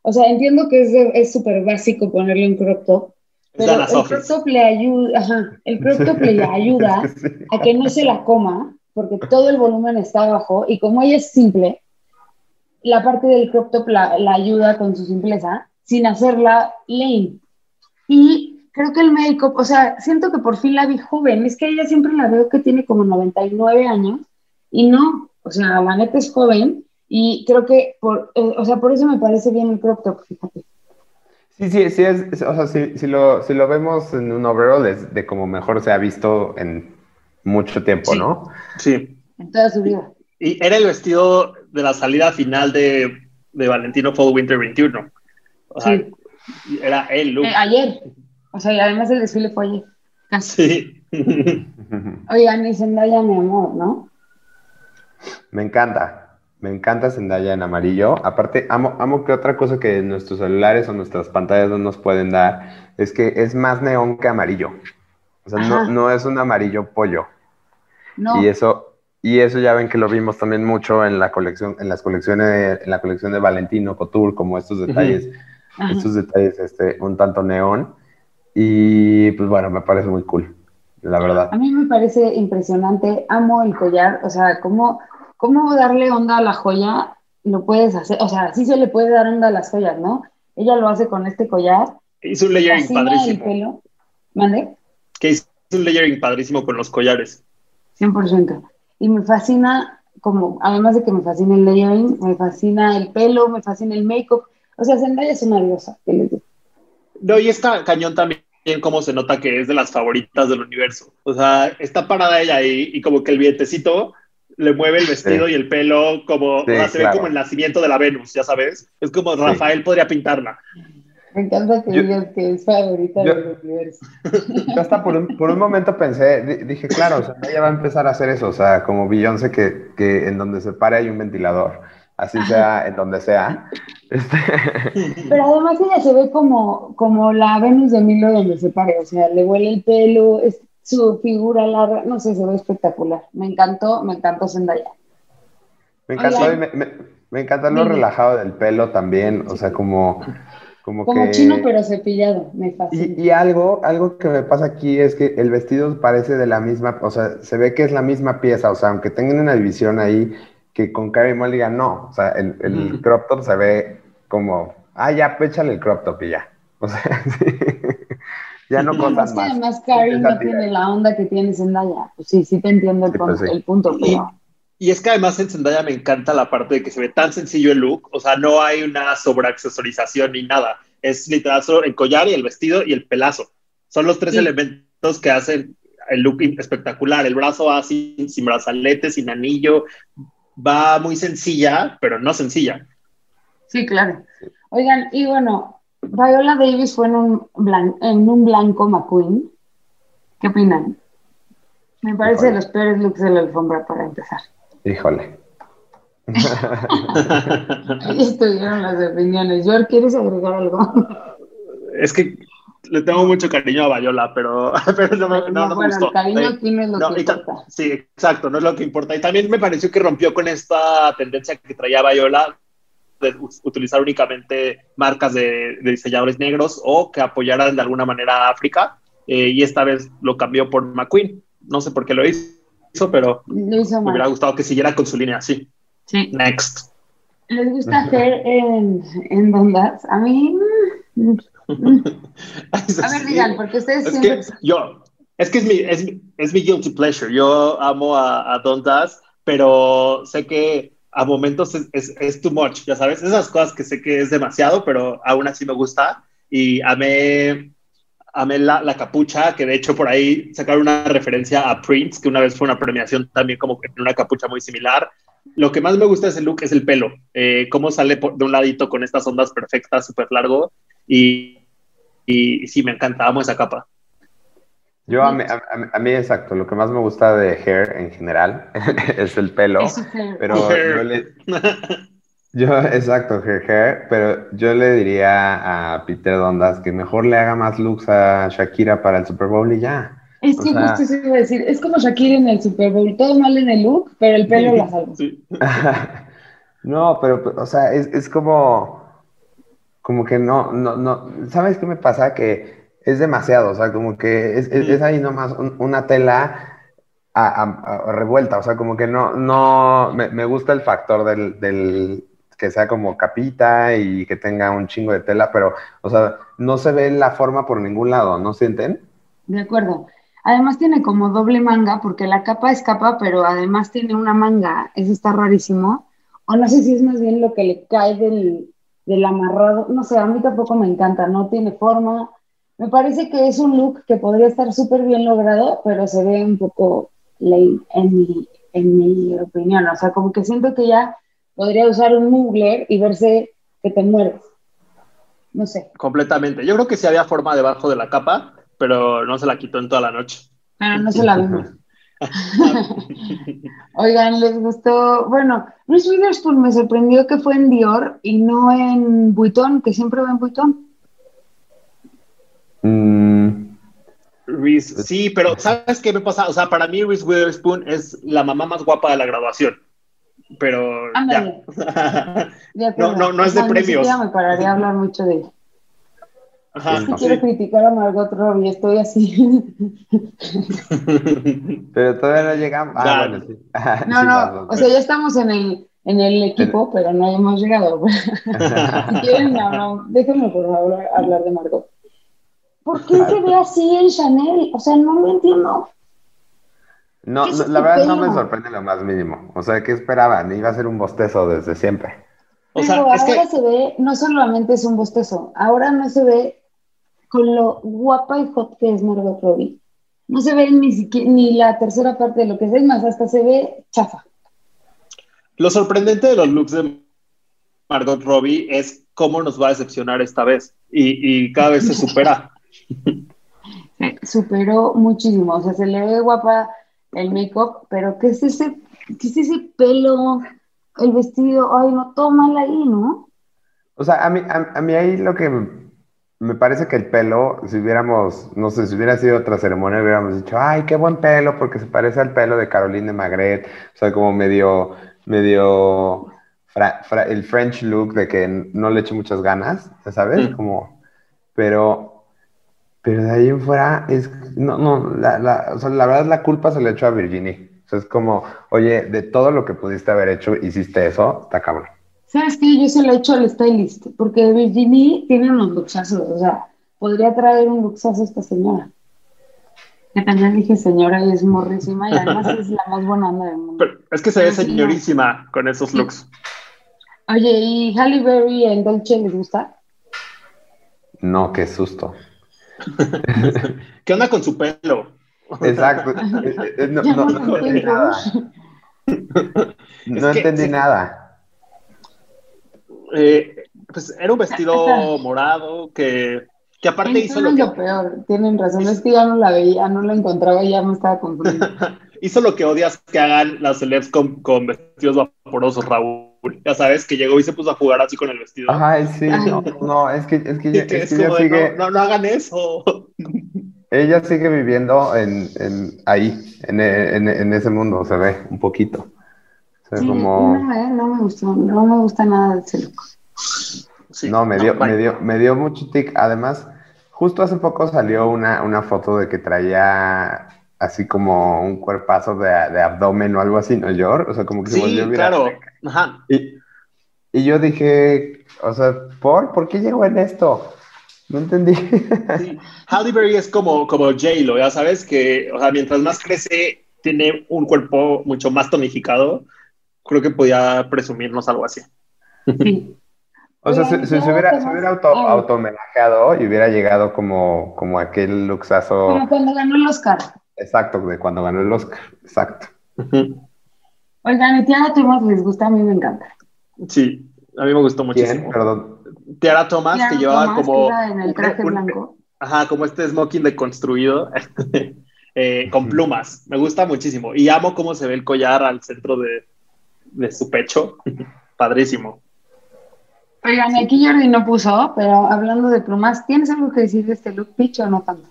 [SPEAKER 4] O sea, entiendo que es súper básico ponerle un crop top, pero el crop top le ayuda, ajá, el crop top le ayuda a que no se la coma, porque todo el volumen está abajo, y como ella es simple, la parte del crop top la, la ayuda con su simpleza, sin hacerla lame. Y creo que el make-up, o sea, siento que por fin la vi joven, es que ella siempre la veo que tiene como 99 años, y no, o sea, la neta es joven, y creo que, por, eh, o sea, por eso me parece bien el crop top, fíjate.
[SPEAKER 2] Sí, sí, sí, es, es- o sea, si, si lo, si lo vemos en un overall es de como mejor se ha visto en mucho tiempo,
[SPEAKER 5] Sí.
[SPEAKER 2] ¿no?
[SPEAKER 5] Sí.
[SPEAKER 4] En toda su vida.
[SPEAKER 5] Y era el vestido de la salida final de, de Valentino Fall Winter 21. O sea,
[SPEAKER 4] Sí.
[SPEAKER 5] era el look.
[SPEAKER 4] Eh, ayer, o sea, y además el desfile fue ayer, casi.
[SPEAKER 5] Sí.
[SPEAKER 4] Oigan, y Zendaya, mi amor, ¿no?
[SPEAKER 2] Me encanta, me encanta Zendaya en amarillo. Aparte, amo, amo que otra cosa que nuestros celulares o nuestras pantallas no nos pueden dar es que es más neón que amarillo. O sea, no, no es un amarillo pollo.
[SPEAKER 4] No.
[SPEAKER 2] Y eso, y eso ya ven que lo vimos también mucho en la colección, en las colecciones, en la colección de Valentino Couture, como estos detalles,
[SPEAKER 4] Ajá.
[SPEAKER 2] estos detalles, este, un tanto neón. Y pues bueno, me parece muy cool, la verdad.
[SPEAKER 4] A mí me parece impresionante, amo el collar, o sea, cómo, cómo darle onda a la joya, lo puedes hacer, o sea, sí se le puede dar onda a las joyas, ¿no? Ella lo hace con este collar,
[SPEAKER 5] Hizo un layering
[SPEAKER 4] el
[SPEAKER 5] padrísimo.
[SPEAKER 4] pelo, ¿mande?
[SPEAKER 5] Que hizo un layering padrísimo con los collares.
[SPEAKER 4] 100%. Y me fascina, como, además de que me fascina el layering, me fascina el pelo, me fascina el make-up, o sea, Zendaya es una diosa.
[SPEAKER 5] No, y está cañón también cómo se nota que es de las favoritas del universo. O sea, está parada ella ahí y como que el vientecito le mueve el vestido
[SPEAKER 2] Sí.
[SPEAKER 5] y el pelo como,
[SPEAKER 2] Sí,
[SPEAKER 5] o sea, se
[SPEAKER 2] claro.
[SPEAKER 5] ve como el nacimiento de la Venus, ya sabes. Es como
[SPEAKER 2] Sí.
[SPEAKER 5] Rafael podría pintarla.
[SPEAKER 4] Me encanta que
[SPEAKER 2] Yo-
[SPEAKER 4] digas que es favorita
[SPEAKER 2] yo-
[SPEAKER 4] del universo.
[SPEAKER 2] Yo hasta por un, por un momento pensé, di- dije, claro, o sea, ella va a empezar a hacer eso, o sea, como Beyoncé que, que en donde se pare hay un ventilador, así sea en donde sea. Este,
[SPEAKER 4] Pero además ella se ve como, como la Venus de Milo donde se pare, o sea, le huele el pelo, es su figura larga, no sé, se ve espectacular. Me encantó, me encantó Zendaya.
[SPEAKER 2] me encantó, y me, me- me encantó lo relajado del pelo también, o sea, como, como,
[SPEAKER 4] Como
[SPEAKER 2] que...
[SPEAKER 4] chino pero cepillado, me fascina.
[SPEAKER 2] Y, y algo, algo que me pasa aquí es que el vestido parece de la misma, o sea, se ve que es la misma pieza, o sea, aunque tengan una división ahí, que con Carrie Mulligan no, o sea, el, el crop top se ve como, ah, ya, péchale el crop top y ya. O sea, sí. Ya no
[SPEAKER 4] que
[SPEAKER 2] más.
[SPEAKER 4] además Karen no tiene la onda que tiene Zendaya. Pues sí, sí te entiendo el,
[SPEAKER 2] Sí, pues
[SPEAKER 4] punto,
[SPEAKER 2] sí.
[SPEAKER 4] el punto, pero
[SPEAKER 5] Y es que además en Zendaya me encanta la parte de que se ve tan sencillo el look, o sea, no hay una sobreaccesorización ni nada. Es literal solo el collar y el vestido y el pelazo. Son los tres
[SPEAKER 4] Sí.
[SPEAKER 5] elementos que hacen el look espectacular. El brazo va sin, sin brazalete, sin anillo, va muy sencilla, pero no sencilla.
[SPEAKER 4] sí, claro. Oigan, y bueno, Viola Davis fue en un, blan- en un blanco McQueen. ¿Qué opinan? Me parece
[SPEAKER 2] Híjole.
[SPEAKER 4] de los peores looks de la alfombra para empezar.
[SPEAKER 2] Híjole.
[SPEAKER 4] Ahí estuvieron las opiniones. George, ¿quieres agregar algo?
[SPEAKER 5] es que le tengo mucho cariño a Bayola, pero, pero no, me, no, no me
[SPEAKER 4] bueno,
[SPEAKER 5] gustó.
[SPEAKER 4] el cariño
[SPEAKER 5] Eh,
[SPEAKER 4] aquí no es lo
[SPEAKER 5] No,
[SPEAKER 4] que importa.
[SPEAKER 5] sí, exacto, no es lo que importa. Y también me pareció que rompió con esta tendencia que traía Bayola de utilizar únicamente marcas de, de diseñadores negros o que apoyaran de alguna manera a África. eh, y esta vez lo cambió por McQueen. No sé por qué lo hizo, pero
[SPEAKER 4] Lo hizo
[SPEAKER 5] me hubiera gustado que siguiera con su línea así.
[SPEAKER 4] Sí.
[SPEAKER 5] Next.
[SPEAKER 4] ¿Les gusta hacer en, en Dondas? A mí... mm, mm. A ver, digan, porque ustedes
[SPEAKER 5] Es
[SPEAKER 4] siempre...
[SPEAKER 5] que yo, es que es mi, es, es mi guilty pleasure. Yo amo a, a Don Das, pero sé que a momentos es, es, es too much, ya sabes, esas cosas que sé que es demasiado, pero aún así me gusta. Y amé, amé la, la capucha, que de hecho por ahí sacaron una referencia a Prince, que una vez fue una premiación también como en una capucha muy similar. Lo que más me gusta de ese look es el pelo, eh, cómo sale por- de un ladito con estas ondas perfectas, súper largo. Y, y, sí, me encanta, amo esa capa.
[SPEAKER 2] Yo a mí, a, a- a mí, exacto, lo que más me gusta de hair en general es el pelo,
[SPEAKER 4] Es
[SPEAKER 2] pero
[SPEAKER 5] Hair.
[SPEAKER 2] yo le, yo, exacto, hair, hair, pero yo le diría a Peter Dondas que mejor le haga más looks a Shakira para el Super Bowl y ya.
[SPEAKER 4] Es
[SPEAKER 2] O
[SPEAKER 4] que
[SPEAKER 2] sea-
[SPEAKER 4] justo eso iba a decir, es como Shakira en el Super Bowl, todo mal en el look, pero el pelo la salva.
[SPEAKER 5] Sí.
[SPEAKER 2] no, pero, o sea, es, es como, como que no, no, no, ¿sabes qué me pasa? Que es demasiado, o sea, como que es, es, es ahí nomás un- una tela a- a- a- revuelta, o sea, como que no, no, me, me gusta el factor del, del, que sea como capita y que tenga un chingo de tela, pero, o sea, no se ve la forma por ningún lado, ¿no sienten?
[SPEAKER 4] De acuerdo. Además tiene como doble manga, porque la capa es capa, pero además tiene una manga. Eso está rarísimo. O no sé si es más bien lo que le cae del, del amarrado. No sé, a mí tampoco me encanta. No tiene forma. Me parece que es un look que podría estar súper bien logrado, pero se ve un poco lame en mi, en mi opinión. O sea, como que siento que ya podría usar un mugler y verse que te mueres. No sé.
[SPEAKER 5] Completamente. Yo creo que sí había forma debajo de la capa, pero no se la quitó en toda la noche.
[SPEAKER 4] Pero no se la vimos. Oigan, ¿les gustó? Bueno, Reese Witherspoon me sorprendió que fue en Dior y no en Vuitton, que siempre va en Vuitton.
[SPEAKER 2] Mm,
[SPEAKER 5] Reese, sí, pero ¿sabes qué me pasa? O sea, para mí Reese Witherspoon es la mamá más guapa de la graduación. Pero
[SPEAKER 4] Ándale.
[SPEAKER 5] ya. No, no, no es de
[SPEAKER 4] O sea,
[SPEAKER 5] premios.
[SPEAKER 4] Ni me pararía a hablar mucho de ella.
[SPEAKER 5] Ajá,
[SPEAKER 4] Es que quiero criticar a Margot Robbie, estoy así.
[SPEAKER 2] pero todavía no llegamos. Ah, bueno, sí.
[SPEAKER 4] No,
[SPEAKER 2] Sí,
[SPEAKER 4] no, o sea, ya estamos en el, en el equipo, pero no hemos llegado. si quieren, no, no, déjenme por favor hablar de Margot. ¿Por qué se ve así en Chanel? O sea, no lo entiendo.
[SPEAKER 2] No,
[SPEAKER 4] ¿Qué es
[SPEAKER 2] no,
[SPEAKER 4] este
[SPEAKER 2] la verdad no me sorprende lo más mínimo. O sea, ¿qué esperaban? Iba a ser un bostezo desde siempre.
[SPEAKER 5] O
[SPEAKER 4] Pero
[SPEAKER 5] sea,
[SPEAKER 4] ahora
[SPEAKER 5] que
[SPEAKER 4] se ve, no solamente es un bostezo, ahora no se ve con lo guapa y hot que es Margot Robbie. No se ve ni siquiera, ni la tercera parte de lo que es, es más, hasta se ve chafa.
[SPEAKER 5] lo sorprendente de los looks de Margot Robbie es cómo nos va a decepcionar esta vez. Y, y cada vez se supera.
[SPEAKER 4] Superó muchísimo, o sea, se le ve guapa el make-up, pero ¿qué es ese, qué es ese pelo, el vestido? Ay, no, mal ahí, ¿no?
[SPEAKER 2] O sea, a mí, a, a mí ahí lo que me, parece que el pelo, si hubiéramos, no sé, si hubiera sido otra ceremonia, hubiéramos dicho, ay, qué buen pelo, porque se parece al pelo de Caroline de Magret. O sea, como medio, medio, fra- fra- el French look de que no le echo muchas ganas, ¿sabes?
[SPEAKER 5] Mm.
[SPEAKER 2] Como, pero, pero de ahí en fuera, es, no, no, la, la, o sea, la verdad la culpa se le echó a Virginie. O sea, es como, oye, de todo lo que pudiste haber hecho, hiciste eso, está cabrón.
[SPEAKER 4] ¿Sabes qué? Yo se lo he hecho al stylist, porque Virginie tiene unos luxazos, o sea, podría traer un luxazo a esta señora. Que también dije señora y es morrísima y además es la más buena onda del mundo.
[SPEAKER 5] Pero es que se ve
[SPEAKER 4] Ah, sí,
[SPEAKER 5] señorísima con esos looks.
[SPEAKER 4] Oye, ¿y Halle Berry en Dolce les gusta?
[SPEAKER 2] No, qué susto.
[SPEAKER 5] ¿Qué onda con su pelo?
[SPEAKER 2] Exacto. Eh, eh, No,
[SPEAKER 4] Ya
[SPEAKER 2] no-
[SPEAKER 4] no
[SPEAKER 2] no
[SPEAKER 4] lo
[SPEAKER 2] entendí nada. No
[SPEAKER 5] Es que
[SPEAKER 2] entendí nada.
[SPEAKER 5] Eh, pues era un vestido morado que, que aparte hizo lo
[SPEAKER 4] es
[SPEAKER 5] que,
[SPEAKER 4] lo peor, tienen razón, es que ya no la veía, no la encontraba y ya me estaba confundiendo.
[SPEAKER 5] hizo lo que odias que hagan las celebs con, con vestidos vaporosos, Raúl. Ya sabes, que llegó y se puso a jugar así con el vestido.
[SPEAKER 2] Ay, sí, no, no, es que, es que, ella,
[SPEAKER 5] que
[SPEAKER 2] es
[SPEAKER 5] es
[SPEAKER 2] que ella
[SPEAKER 5] como de,
[SPEAKER 2] sigue,
[SPEAKER 5] no, no, no hagan eso.
[SPEAKER 2] ella sigue viviendo en, en ahí, en, en, en ese mundo, se ve un poquito. O sea,
[SPEAKER 4] Sí,
[SPEAKER 2] como,
[SPEAKER 4] no, eh, no me gustó, no me gusta nada de ese look.
[SPEAKER 5] Sí,
[SPEAKER 2] no, me dio, me dio, me dio mucho tic. Además, justo hace poco salió una, una foto de que traía así como un cuerpazo de, de abdomen o algo así, ¿no, Yor? O sea, como que se
[SPEAKER 5] Sí,
[SPEAKER 2] volvió viral.
[SPEAKER 5] claro. Ajá.
[SPEAKER 2] Y, y yo dije, o sea, ¿por? ¿Por qué llegó en esto? No entendí.
[SPEAKER 5] Sí. Halle Berry es como, como J-Lo, ya sabes, que o sea, mientras más crece, tiene un cuerpo mucho más tonificado. Creo que podía presumirnos algo así.
[SPEAKER 4] Sí.
[SPEAKER 2] O sea, si,
[SPEAKER 4] ya
[SPEAKER 2] se hubiera, se hubiera auto,
[SPEAKER 4] Ay.
[SPEAKER 2] auto-homenajeado y hubiera llegado como, como aquel luxazo
[SPEAKER 4] Como cuando ganó el Oscar.
[SPEAKER 2] Exacto de cuando ganó el Oscar. Exacto.
[SPEAKER 4] Oigan, ¿y Tiana Thomas les gusta? A mí me encanta.
[SPEAKER 5] Sí, a mí me gustó
[SPEAKER 2] ¿Quién?
[SPEAKER 5] muchísimo.
[SPEAKER 2] Perdón.
[SPEAKER 5] Tiara Thomas, que llevaba como.
[SPEAKER 4] que iba en el traje
[SPEAKER 5] un-
[SPEAKER 4] blanco.
[SPEAKER 5] Ajá, como este smoking deconstruido, eh, con plumas. Me gusta muchísimo. Y amo cómo se ve el collar al centro de, de su pecho. Padrísimo.
[SPEAKER 4] Oigan, aquí Jordi no puso, pero hablando de plumas, ¿tienes algo que decir de este look, Pitch, o no tanto?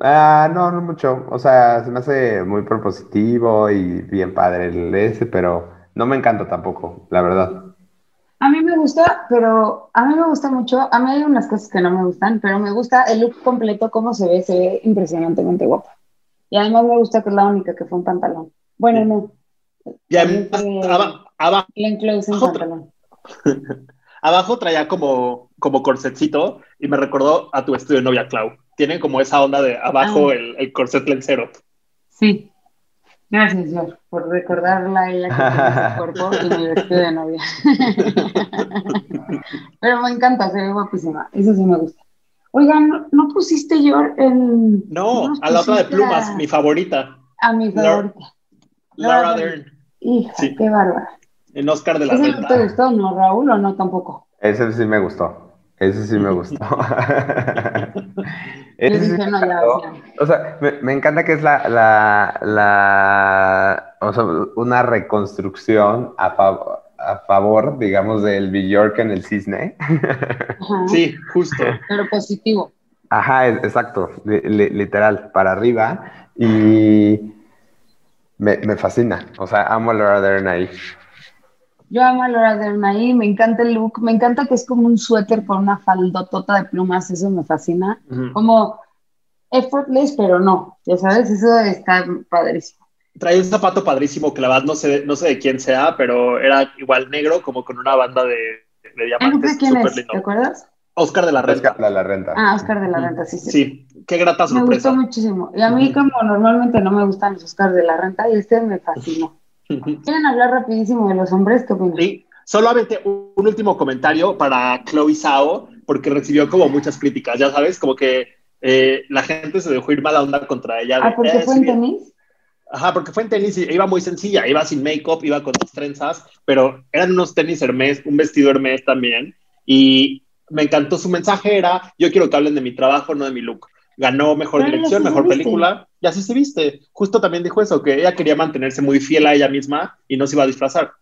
[SPEAKER 2] Ah, no, no mucho. O sea, se me hace muy propositivo y bien padre el ese, pero no me encanta tampoco, la verdad.
[SPEAKER 4] A mí me gusta, pero a mí me gusta mucho. A mí hay unas cosas que no me gustan, pero me gusta el look completo, cómo se ve, se ve impresionantemente guapa. Y además me gusta que es la única que fue un pantalón. Bueno, no.
[SPEAKER 5] Y además,
[SPEAKER 4] fue
[SPEAKER 5] aba- aba-
[SPEAKER 4] Glenn Close en
[SPEAKER 5] Otra.
[SPEAKER 4] pantalón.
[SPEAKER 5] abajo traía como, como corsetcito y me recordó a tu vestido de novia, Clau. Tiene como esa onda de abajo
[SPEAKER 4] Ah.
[SPEAKER 5] el, el corset lencero.
[SPEAKER 4] Sí. Gracias, George, por recordarla a ella que tiene cuerpo y mi vestido de novia. Pero me encanta, se ve guapísima. Eso sí me gusta. Oigan, ¿no, no pusiste, George, el...
[SPEAKER 5] No, a la otra de plumas,
[SPEAKER 4] a-
[SPEAKER 5] mi favorita,
[SPEAKER 4] A mi
[SPEAKER 5] Laura-
[SPEAKER 4] favorita.
[SPEAKER 5] Laura
[SPEAKER 4] Laura
[SPEAKER 5] Dern,
[SPEAKER 4] Hija,
[SPEAKER 5] Sí.
[SPEAKER 4] qué bárbara.
[SPEAKER 5] en Oscar de la
[SPEAKER 4] ¿Ese no te gustó, no, Raúl, o no tampoco?
[SPEAKER 2] Ese sí me gustó. Ese sí me gustó. Sí
[SPEAKER 4] dije,
[SPEAKER 2] me
[SPEAKER 4] no, ya,
[SPEAKER 2] encantó.
[SPEAKER 4] ya.
[SPEAKER 2] O sea, me, me encanta que es la, la, la, o sea, una reconstrucción a, fav- a favor, digamos, del Bjork en el cisne.
[SPEAKER 4] Ajá.
[SPEAKER 5] Sí, justo.
[SPEAKER 4] Pero positivo.
[SPEAKER 2] Ajá, es- exacto, li- li- literal, para arriba. Y me, me fascina. O sea, amo a Laura Dern ahí.
[SPEAKER 4] Yo amo a Laura Dern ahí, me encanta el look, me encanta que es como un suéter con una faldotota de plumas, eso me fascina. Como effortless, pero no, ya sabes, eso está padrísimo.
[SPEAKER 5] Trae un zapato padrísimo que la verdad no sé, no sé de quién sea, pero era igual negro, como con una banda de, de
[SPEAKER 4] ¿El look
[SPEAKER 5] diamantes.
[SPEAKER 4] de quién es?
[SPEAKER 5] lindo.
[SPEAKER 4] ¿Te acuerdas?
[SPEAKER 5] Oscar de la Renta.
[SPEAKER 2] Oscar de la renta.
[SPEAKER 4] Ah, Oscar de la Renta, sí, sí.
[SPEAKER 5] Sí, qué grata
[SPEAKER 4] Me
[SPEAKER 5] sorpresa.
[SPEAKER 4] gustó muchísimo. Y a mí, como normalmente no me gustan los Oscars de la Renta, y este me fascinó. ¿Quieren hablar rapidísimo de los hombres? ¿Qué opinan?
[SPEAKER 5] Sí, solamente un, un último comentario para Chloe Zhao, porque recibió como muchas críticas, ya sabes, como que eh, la gente se dejó ir mala onda contra ella.
[SPEAKER 4] Ah, porque
[SPEAKER 5] "Eh,
[SPEAKER 4] fue
[SPEAKER 5] sí,
[SPEAKER 4] en tenis.
[SPEAKER 5] Ajá, porque fue en tenis y iba muy sencilla, iba sin make-up, iba con sus trenzas, pero eran unos tenis Hermes, un vestido Hermes también, y me encantó su mensaje, era, yo quiero que hablen de mi trabajo, no de mi look. Ganó mejor
[SPEAKER 4] Pero
[SPEAKER 5] dirección, mejor
[SPEAKER 4] viste.
[SPEAKER 5] película, y así se viste. Justo también dijo eso, que ella quería mantenerse muy fiel a ella misma y no se iba a disfrazar.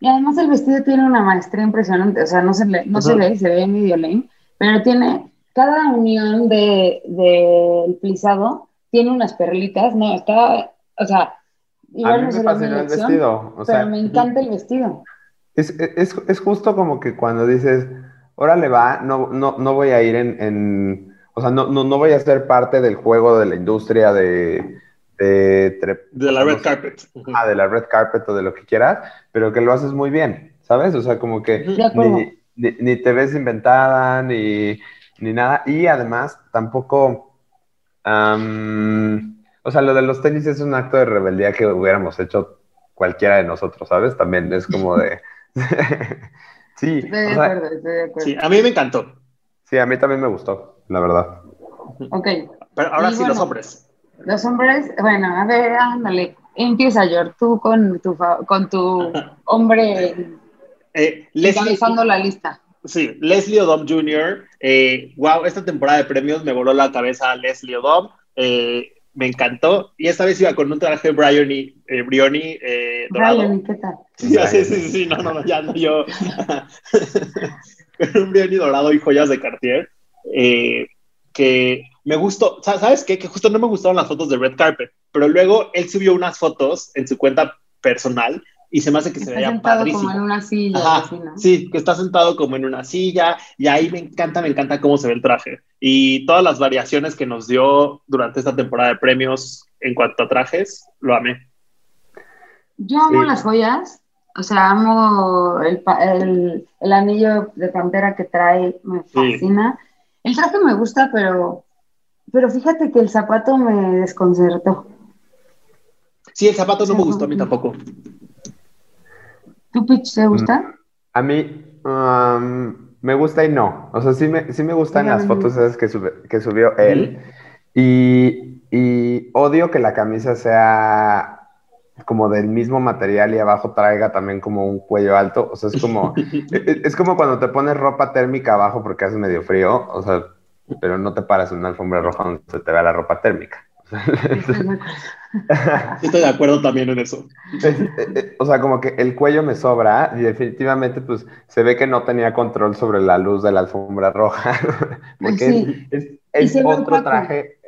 [SPEAKER 4] Y además el vestido tiene una maestría impresionante, o sea, no se, le, no se ve, se ve medio lame, pero tiene cada unión de del plisado tiene unas perlitas, no, está, o sea,
[SPEAKER 2] A
[SPEAKER 4] igual
[SPEAKER 2] mí
[SPEAKER 4] no
[SPEAKER 2] me fascinó el
[SPEAKER 4] elección,
[SPEAKER 2] vestido. O
[SPEAKER 4] pero
[SPEAKER 2] sea,
[SPEAKER 4] me encanta el vestido.
[SPEAKER 2] Es, es, es justo como que cuando dices, órale va, no, no, no voy a ir en, en- o sea, no, no, no voy a ser parte del juego de la industria de, de, tre-
[SPEAKER 5] De la red
[SPEAKER 2] no sé,
[SPEAKER 5] carpet.
[SPEAKER 2] ah, de la red carpet o de lo que quieras, pero que lo haces muy bien, ¿sabes? O sea, como que ni, ni, ni te ves inventada, ni, ni nada, y además tampoco, am, o sea, lo de los tenis es un acto de rebeldía que hubiéramos hecho cualquiera de nosotros, ¿sabes? También es como de... sí,
[SPEAKER 4] Estoy de
[SPEAKER 2] o sea,
[SPEAKER 4] acuerdo, estoy de acuerdo.
[SPEAKER 5] Sí, a mí me encantó.
[SPEAKER 2] sí, a mí también me gustó, la verdad.
[SPEAKER 4] Ok,
[SPEAKER 5] Pero ahora
[SPEAKER 4] Y
[SPEAKER 5] sí,
[SPEAKER 4] bueno.
[SPEAKER 5] los hombres.
[SPEAKER 4] los hombres, bueno, a ver, ándale, empieza George, tú con tu, fa- con tu hombre
[SPEAKER 5] Eh, Leslie,
[SPEAKER 4] encabezando la lista.
[SPEAKER 5] Sí, Leslie Odom Jr. Eh, wow, esta temporada de premios me voló la cabeza Leslie Odom. eh, me encantó. Y esta vez iba con un traje Briony, eh, Brioni eh, dorado.
[SPEAKER 4] ¿qué tal?
[SPEAKER 5] Sí, sí, sí, sí, no, no, no, ya no, yo. con un Brioni dorado y joyas de Cartier. Eh, que me gustó, Sa- ¿sabes qué? Que justo no me gustaron las fotos de Red Carpet, pero luego él subió unas fotos en su cuenta personal y se me hace que se
[SPEAKER 4] Está
[SPEAKER 5] veía
[SPEAKER 4] sentado
[SPEAKER 5] padrísimo.
[SPEAKER 4] como en una silla,
[SPEAKER 5] Ajá,
[SPEAKER 4] así, ¿no?
[SPEAKER 5] sí, que está sentado como en una silla y ahí me encanta, me encanta cómo se ve el traje y todas las variaciones que nos dio durante esta temporada de premios en cuanto a trajes, lo amé.
[SPEAKER 4] Yo amo
[SPEAKER 2] Sí.
[SPEAKER 4] las joyas, o sea, amo el, el, el anillo de pantera que trae, me
[SPEAKER 5] Sí.
[SPEAKER 4] El traje me gusta, pero, pero fíjate que el zapato me desconcertó.
[SPEAKER 5] Sí, el zapato no me gustó a mí tampoco.
[SPEAKER 4] ¿Tu pitch te gusta?
[SPEAKER 2] A mí um, me gusta y no. O sea, sí me, sí me gustan las fotos esas que, sube- que subió él. Y, y odio que la camisa sea como del mismo material y abajo traiga también como un cuello alto. O sea, es como, es, es como cuando te pones ropa térmica abajo porque hace medio frío. O sea, pero no te paras en una alfombra roja donde se te vea la ropa térmica.
[SPEAKER 4] Estoy de acuerdo.
[SPEAKER 5] También en eso.
[SPEAKER 2] Es- eh, o sea, como que el cuello me sobra y definitivamente pues se ve que no tenía control sobre la luz de la alfombra roja. Porque
[SPEAKER 4] Sí.
[SPEAKER 2] es, es, es otro traje.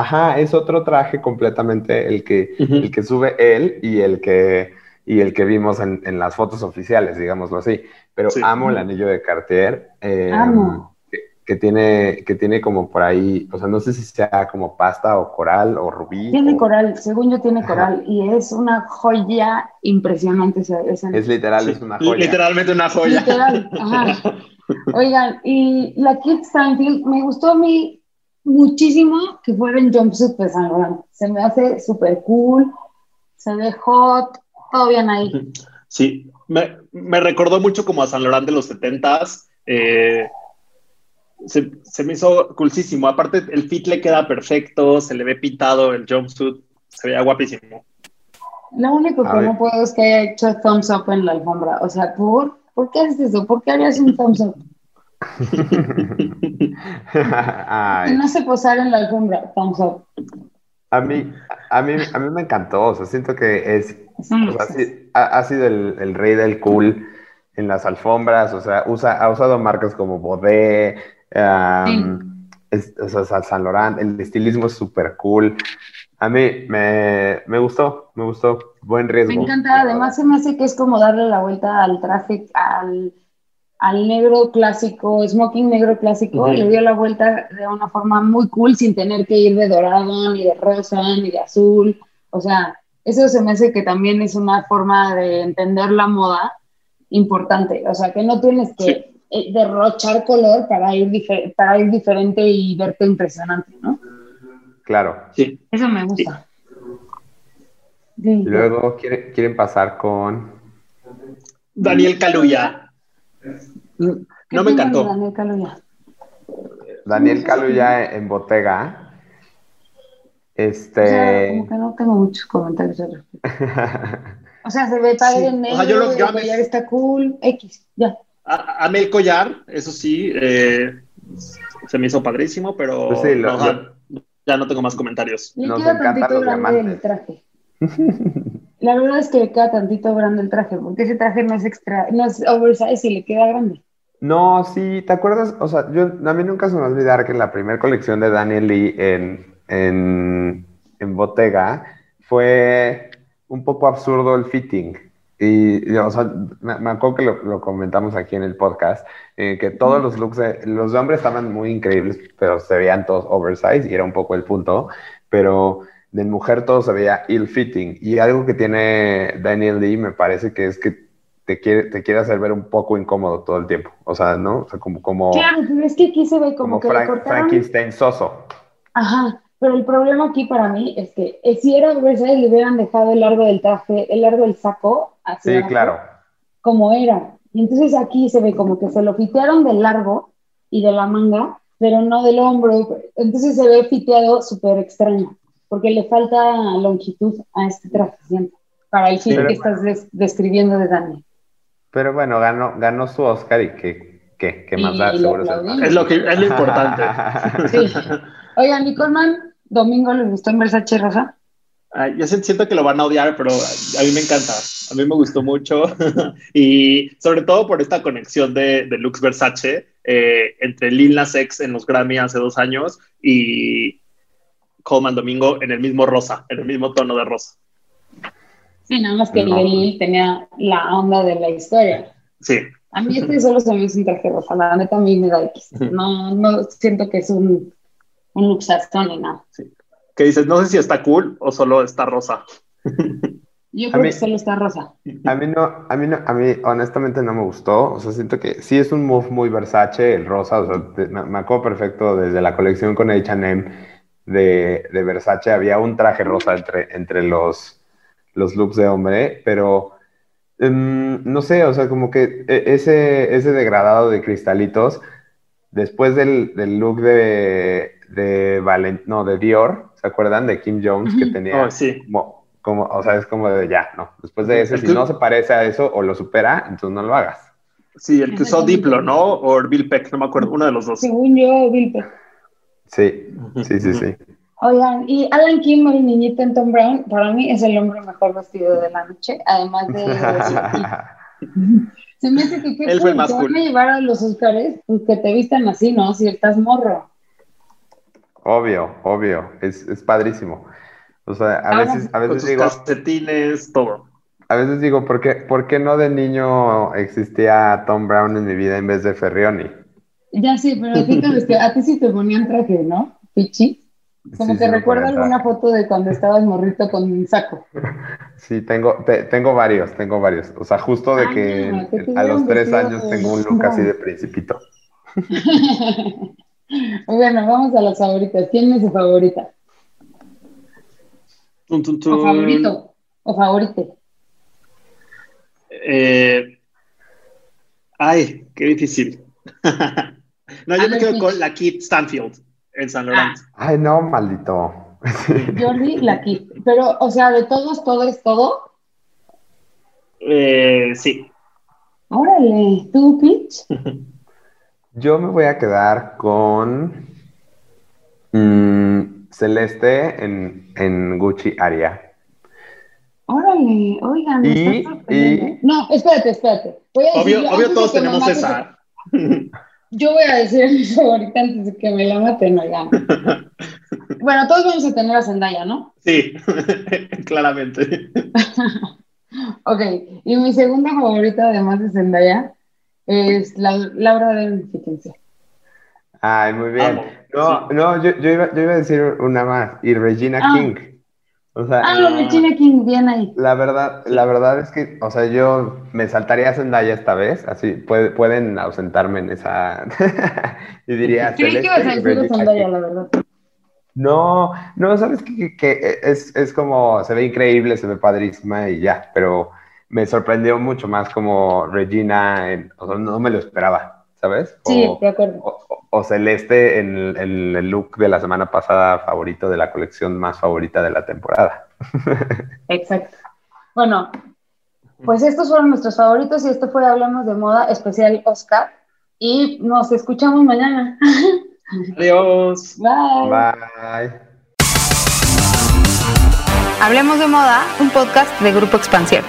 [SPEAKER 2] Ajá, es otro traje completamente el que, el que sube él y el que, y el que vimos en, en las fotos oficiales, digámoslo así. Pero
[SPEAKER 5] Sí.
[SPEAKER 2] amo el anillo de Cartier. eh,
[SPEAKER 4] Amo.
[SPEAKER 2] Que, que tiene, que tiene como por ahí, o sea, no sé si sea como pasta o coral o rubí.
[SPEAKER 4] Tiene
[SPEAKER 2] o-
[SPEAKER 4] coral, según yo tiene coral, y es una joya impresionante ese
[SPEAKER 2] Es literal,
[SPEAKER 5] Sí,
[SPEAKER 2] es una joya.
[SPEAKER 5] Literalmente una joya.
[SPEAKER 4] Literal, ajá. Oigan, y la Kit Stanfield me gustó a mí muchísimo que fuera en jumpsuit de San Laurent. Se me hace súper cool, se ve hot, todo bien ahí.
[SPEAKER 5] Sí, me, me recordó mucho como a San Laurent de los 70s. eh, se, se me hizo coolísimo. Aparte, el fit le queda perfecto, se le ve pintado el jumpsuit, se veía guapísimo.
[SPEAKER 4] Lo único
[SPEAKER 2] A
[SPEAKER 4] que
[SPEAKER 2] ver.
[SPEAKER 4] no puedo es que haya hecho thumbs up en la alfombra. O sea, ¿por, ¿por qué haces eso? ¿Por qué harías un thumbs up? No se posar en la alfombra, thumbs up.
[SPEAKER 2] a mí, a mí, a mí me encantó, o sea, siento que es, o sea, sí, ha, ha sido el, el rey del cool en las alfombras, o sea, usa, ha usado marcas como Bodé, um, es- o sea, San- Laurent, el estilismo es súper cool. A mí me, me gustó, me gustó, buen riesgo.
[SPEAKER 4] Me encanta, además se me hace que es como darle la vuelta al traje, al, al negro clásico, smoking negro clásico, y le dio la vuelta de una forma muy cool sin tener que ir de dorado, ni de rosa, ni de azul. O sea, eso se me hace que también es una forma de entender la moda importante. O sea, que no tienes que
[SPEAKER 5] Sí.
[SPEAKER 4] eh, derrochar color para ir, para ir diferente y verte impresionante, ¿no?
[SPEAKER 2] Claro.
[SPEAKER 5] Sí.
[SPEAKER 4] Eso me gusta. Sí.
[SPEAKER 2] Luego quieren, quieren pasar con...
[SPEAKER 5] Daniel Kaluuya.
[SPEAKER 4] ¿Qué
[SPEAKER 5] No me encantó.
[SPEAKER 4] Daniel Kaluuya?
[SPEAKER 2] Daniel Kaluuya en Bottega. Este...
[SPEAKER 4] O sea, como que no tengo muchos comentarios al respecto. O sea, se ve padre
[SPEAKER 5] Sí.
[SPEAKER 4] en
[SPEAKER 5] O
[SPEAKER 4] negro,
[SPEAKER 5] sea, yo lo-
[SPEAKER 4] el
[SPEAKER 5] yo amé-
[SPEAKER 4] collar está cool, X, ya.
[SPEAKER 5] A- Amé el collar, eso sí, eh, se me hizo padrísimo, pero
[SPEAKER 2] Pues sí, lo-
[SPEAKER 5] no, ya- ya no tengo más comentarios.
[SPEAKER 2] Nos
[SPEAKER 4] tantito
[SPEAKER 2] los
[SPEAKER 4] el
[SPEAKER 2] diamantes.
[SPEAKER 4] traje. La verdad es que le queda tantito grande el traje, porque ese traje no es extra, no es oversize y le queda grande.
[SPEAKER 2] No, sí, ¿te acuerdas? O sea, yo, a mí nunca se me va a olvidar que la primera colección de Daniel Lee en, en, en Bottega fue un poco absurdo el fitting. Y, y, o sea, me, me acuerdo que lo, lo comentamos aquí en el podcast, eh, que todos los looks, de, los hombres estaban muy increíbles, pero se veían todos oversize y era un poco el punto, pero de mujer todo se veía ill fitting. Y algo que tiene Daniel Lee me parece que es que te quiere, te quiere hacer ver un poco incómodo todo el tiempo. O sea, ¿no? O sea, como, como,
[SPEAKER 4] Claro, pero es que aquí se ve
[SPEAKER 2] como
[SPEAKER 4] como, que
[SPEAKER 2] Frank-
[SPEAKER 4] cortaron.
[SPEAKER 2] Frankenstein soso.
[SPEAKER 4] Ajá, pero el problema aquí para mí es que eh, si era oversize le hubieran dejado el largo del traje, el largo del saco, hacia
[SPEAKER 2] Sí, claro.
[SPEAKER 4] como era. Y entonces aquí se ve como que se lo fitearon del largo y de la manga, pero no del hombro. Entonces se ve fiteado súper extraño, porque le falta longitud a este traje, siento, para el fit
[SPEAKER 2] Pero-
[SPEAKER 4] que estás des- describiendo de Dani.
[SPEAKER 2] Pero bueno, ganó, ganó su Oscar y qué, qué, qué más
[SPEAKER 4] Y
[SPEAKER 2] da, seguro más-
[SPEAKER 5] Es lo, que, es lo importante.
[SPEAKER 4] Sí. Oigan, Nicolman, domingo les gustó en Versace Rosa.
[SPEAKER 5] Ay, yo si- siento que lo van a odiar, pero a mí me encanta. A mí me gustó mucho. y sobre todo por esta conexión de, de Lux Versace eh, entre Lil Nas X en los Grammy hace dos años y Coleman Domingo en el mismo rosa, en el mismo tono de rosa.
[SPEAKER 4] Sí, nada más que
[SPEAKER 2] No.
[SPEAKER 4] Lil tenía la onda de la historia.
[SPEAKER 5] Sí,
[SPEAKER 4] A mí este solo se me hizo un traje rosa, la neta a mí me da X. No, no siento que es un, un luxastón ni nada.
[SPEAKER 5] que dices, no sé si está cool o solo está rosa.
[SPEAKER 4] Yo
[SPEAKER 2] A
[SPEAKER 4] creo
[SPEAKER 2] mí-
[SPEAKER 4] que solo está rosa.
[SPEAKER 2] A mí no, a mí no, a mí honestamente no me gustó. O sea, siento que sí es un move muy Versace, el rosa. O sea, te- me, me acuerdo perfecto desde la colección con H&M de, de Versace. Había un traje rosa entre, entre los, los looks de hombre, pero em, no sé, o sea, como que e- ese, ese degradado de cristalitos, después del, del look de, de Valent, no, de Dior, ¿se acuerdan? De Kim Jones, que tenía
[SPEAKER 5] Oh, sí.
[SPEAKER 2] como, como, o sea, es como de ya, no. Después de ese,
[SPEAKER 5] El
[SPEAKER 2] si
[SPEAKER 5] que-
[SPEAKER 2] no se parece a eso o lo supera, entonces no lo hagas.
[SPEAKER 5] Sí, el que usó. Diplo, ¿no? O Bill Peck, no me acuerdo, uno de los dos.
[SPEAKER 4] Según yo, Bill Peck.
[SPEAKER 2] Sí, sí, sí, sí.
[SPEAKER 4] Oigan, y Alan Kim, el niñito en Tom Brown, para mí es el hombre mejor vestido de la noche, además de... Se me hace que qué
[SPEAKER 5] Él fue el
[SPEAKER 4] cool,
[SPEAKER 5] más
[SPEAKER 4] te van
[SPEAKER 5] cool.
[SPEAKER 4] a llevar a los Oscars, pues que te vistan así, ¿no? Si estás morro.
[SPEAKER 2] obvio, obvio, es, es padrísimo. O sea, a
[SPEAKER 4] Ah,
[SPEAKER 2] veces, a veces digo,
[SPEAKER 5] calcetines, todo.
[SPEAKER 2] a veces digo, ¿por qué, ¿por qué no de niño existía Tom Brown en mi vida en vez de Ferrioni?
[SPEAKER 4] Ya sí, pero a ti, te, a ti sí te ponían traje, ¿no? Pichi. Como
[SPEAKER 2] Sí,
[SPEAKER 4] que
[SPEAKER 2] sí ponían
[SPEAKER 4] alguna foto de cuando estabas morrito con un saco.
[SPEAKER 2] Sí, tengo, te- tengo varios, tengo varios. O sea, justo de
[SPEAKER 4] Ah,
[SPEAKER 2] que
[SPEAKER 4] que
[SPEAKER 2] a los tres años
[SPEAKER 4] de
[SPEAKER 2] tengo un look así de principito.
[SPEAKER 4] bueno, vamos a las favoritas. ¿Quién es su favorita?
[SPEAKER 5] Tun, tun,
[SPEAKER 4] ¿O
[SPEAKER 5] tun.
[SPEAKER 4] favorito? ¿O favorite?
[SPEAKER 5] Eh, ay, qué difícil. no, yo me quedo con la Kit Stanfield en San Lorenzo.
[SPEAKER 2] Ay, no, maldito.
[SPEAKER 4] Jordi, la Kit. Pero, o sea, de todos, todo es todo.
[SPEAKER 5] Eh, sí.
[SPEAKER 4] Órale, ¿tú, Pitch?
[SPEAKER 2] Yo me voy a quedar con mm, Celeste en, en Gucci Aria.
[SPEAKER 4] Órale, oigan. me
[SPEAKER 2] Y- y-
[SPEAKER 4] No, espérate, espérate. Voy a
[SPEAKER 5] Obvio, obvio todos tenemos esa.
[SPEAKER 4] Yo voy a decir mi favorita antes de que me la maten, oigan. Bueno, todos vamos a tener a Zendaya, ¿no?
[SPEAKER 5] Sí, claramente.
[SPEAKER 4] Ok, y mi segunda favorita, además de Zendaya, es la, Laura de fíjense.
[SPEAKER 2] Ay, muy bien.
[SPEAKER 5] Amo,
[SPEAKER 2] No,
[SPEAKER 5] sí.
[SPEAKER 2] no, yo, yo iba, yo iba a decir una más. Y Regina
[SPEAKER 4] Ah.
[SPEAKER 2] King. O sea,
[SPEAKER 4] Ah, no, Regina King, bien ahí.
[SPEAKER 2] La verdad, la verdad es que, o sea, yo me saltaría a Zendaya esta vez, así puede- pueden ausentarme en esa y diría
[SPEAKER 4] Creí que ibas a decir de Zendaya, la verdad.
[SPEAKER 2] No, no, sabes que, que- que es, es como, se ve increíble, se ve padrísima y ya, pero me sorprendió mucho más como Regina, en- o sea, no me lo esperaba, ¿sabes?
[SPEAKER 4] Sí,
[SPEAKER 2] O-
[SPEAKER 4] de acuerdo.
[SPEAKER 2] o, Celeste en el, en el look de la semana pasada favorito de la colección más favorita de la temporada.
[SPEAKER 4] Exacto. Bueno, pues estos fueron nuestros favoritos y esto fue Hablamos de Moda especial Oscar. Y nos escuchamos mañana.
[SPEAKER 5] Adiós.
[SPEAKER 4] Bye.
[SPEAKER 2] Bye.
[SPEAKER 3] Hablemos de moda, un podcast de Grupo Expansión.